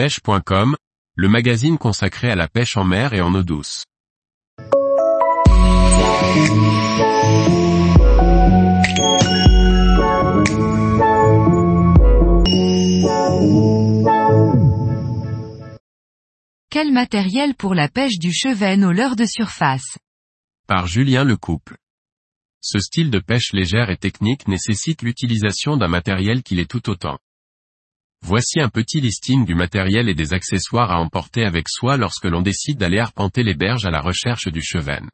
pêche.com, le magazine consacré à la pêche en mer et en eau douce. Quel matériel pour la pêche du cheven au leurre de surface? Par Julien Lecouple. Ce style de pêche légère et technique nécessite l'utilisation d'un matériel qui l'est tout autant. Voici un petit listing du matériel et des accessoires à emporter avec soi lorsque l'on décide d'aller arpenter les berges à la recherche du cheven.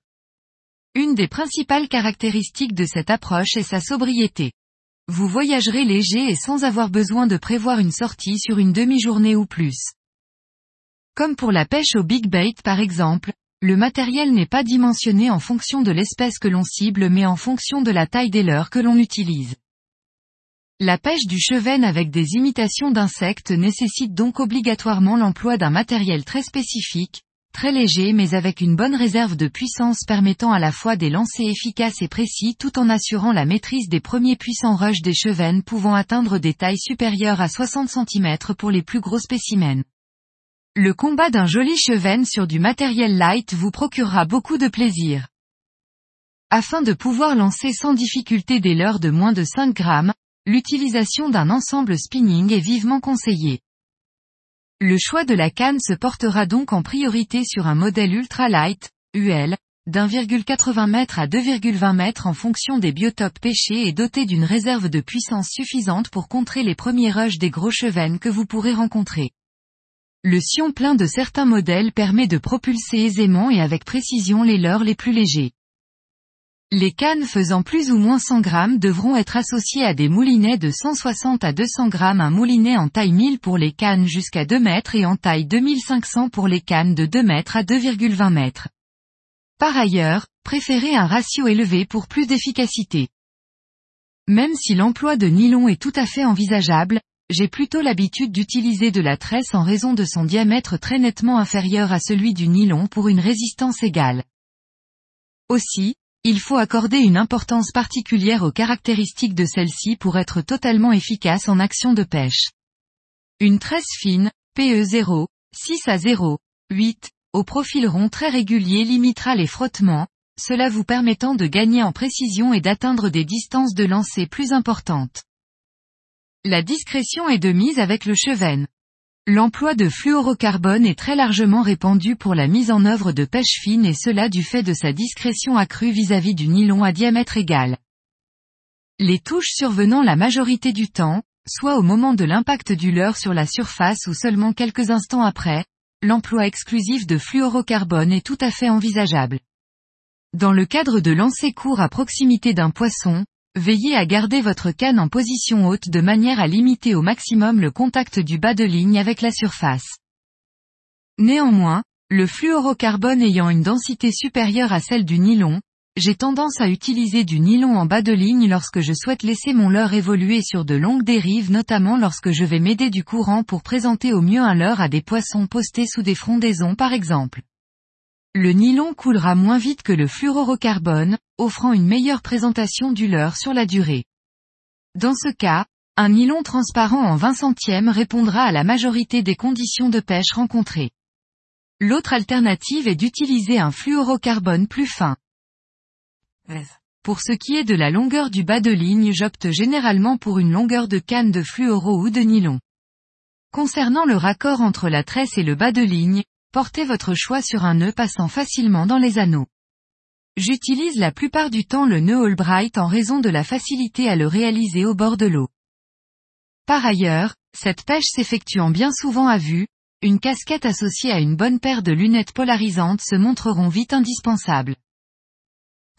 Une des principales caractéristiques de cette approche est sa sobriété. Vous voyagerez léger et sans avoir besoin de prévoir une sortie sur une demi-journée ou plus. Comme pour la pêche au big bait par exemple, le matériel n'est pas dimensionné en fonction de l'espèce que l'on cible mais en fonction de la taille des leurres que l'on utilise. La pêche du cheven avec des imitations d'insectes nécessite donc obligatoirement l'emploi d'un matériel très spécifique, très léger mais avec une bonne réserve de puissance permettant à la fois des lancers efficaces et précis tout en assurant la maîtrise des premiers puissants rushs des chevennes pouvant atteindre des tailles supérieures à 60 cm pour les plus gros spécimens. Le combat d'un joli cheven sur du matériel light vous procurera beaucoup de plaisir. Afin de pouvoir lancer sans difficulté des leurres de moins de 5 grammes, l'utilisation d'un ensemble spinning est vivement conseillée. Le choix de la canne se portera donc en priorité sur un modèle ultralight, UL, d'1,80 m à 2,20 m en fonction des biotopes pêchés et doté d'une réserve de puissance suffisante pour contrer les premiers rushs des gros chevennes que vous pourrez rencontrer. Le sion plein de certains modèles permet de propulser aisément et avec précision les leurres les plus légers. Les cannes faisant plus ou moins 100 grammes devront être associées à des moulinets de 160 à 200 grammes un moulinet en taille 1000 pour les cannes jusqu'à 2 mètres et en taille 2500 pour les cannes de 2 mètres à 2,20 mètres. Par ailleurs, préférez un ratio élevé pour plus d'efficacité. Même si l'emploi de nylon est tout à fait envisageable, j'ai plutôt l'habitude d'utiliser de la tresse en raison de son diamètre très nettement inférieur à celui du nylon pour une résistance égale. Aussi, il faut accorder une importance particulière aux caractéristiques de celle-ci pour être totalement efficace en action de pêche. Une tresse fine, PE0, 6 à 0, 8, au profil rond très régulier limitera les frottements, cela vous permettant de gagner en précision et d'atteindre des distances de lancer plus importantes. La discrétion est de mise avec le cheven. L'emploi de fluorocarbone est très largement répandu pour la mise en œuvre de pêche fine et cela du fait de sa discrétion accrue vis-à-vis du nylon à diamètre égal. Les touches survenant la majorité du temps, soit au moment de l'impact du leurre sur la surface ou seulement quelques instants après, l'emploi exclusif de fluorocarbone est tout à fait envisageable. Dans le cadre de lancer court à proximité d'un poisson, Veillez à garder votre canne en position haute de manière à limiter au maximum le contact du bas de ligne avec la surface. Néanmoins, le fluorocarbone ayant une densité supérieure à celle du nylon, j'ai tendance à utiliser du nylon en bas de ligne lorsque je souhaite laisser mon leurre évoluer sur de longues dérives notamment lorsque je vais m'aider du courant pour présenter au mieux un leurre à des poissons postés sous des frondaisons par exemple. Le nylon coulera moins vite que le fluorocarbone, offrant une meilleure présentation du leurre sur la durée. Dans ce cas, un nylon transparent en 20 centièmes répondra à la majorité des conditions de pêche rencontrées. L'autre alternative est d'utiliser un fluorocarbone plus fin. Pour ce qui est de la longueur du bas de ligne j'opte généralement pour une longueur de canne de fluoro ou de nylon. Concernant le raccord entre la tresse et le bas de ligne, portez votre choix sur un nœud passant facilement dans les anneaux. J'utilise la plupart du temps le nœud Albright en raison de la facilité à le réaliser au bord de l'eau. Par ailleurs, cette pêche s'effectuant bien souvent à vue, une casquette associée à une bonne paire de lunettes polarisantes se montreront vite indispensables.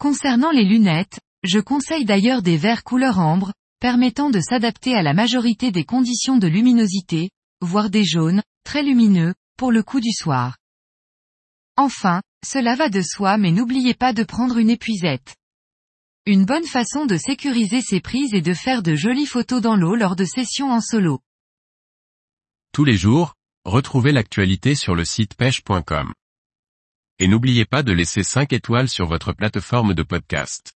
Concernant les lunettes, je conseille d'ailleurs des verres couleur ambre, permettant de s'adapter à la majorité des conditions de luminosité, voire des jaunes, très lumineux, pour le coup du soir. Enfin, cela va de soi mais n'oubliez pas de prendre une épuisette. Une bonne façon de sécuriser ses prises est de faire de jolies photos dans l'eau lors de sessions en solo. Tous les jours, retrouvez l'actualité sur le site pêche.com. Et n'oubliez pas de laisser 5 étoiles sur votre plateforme de podcast.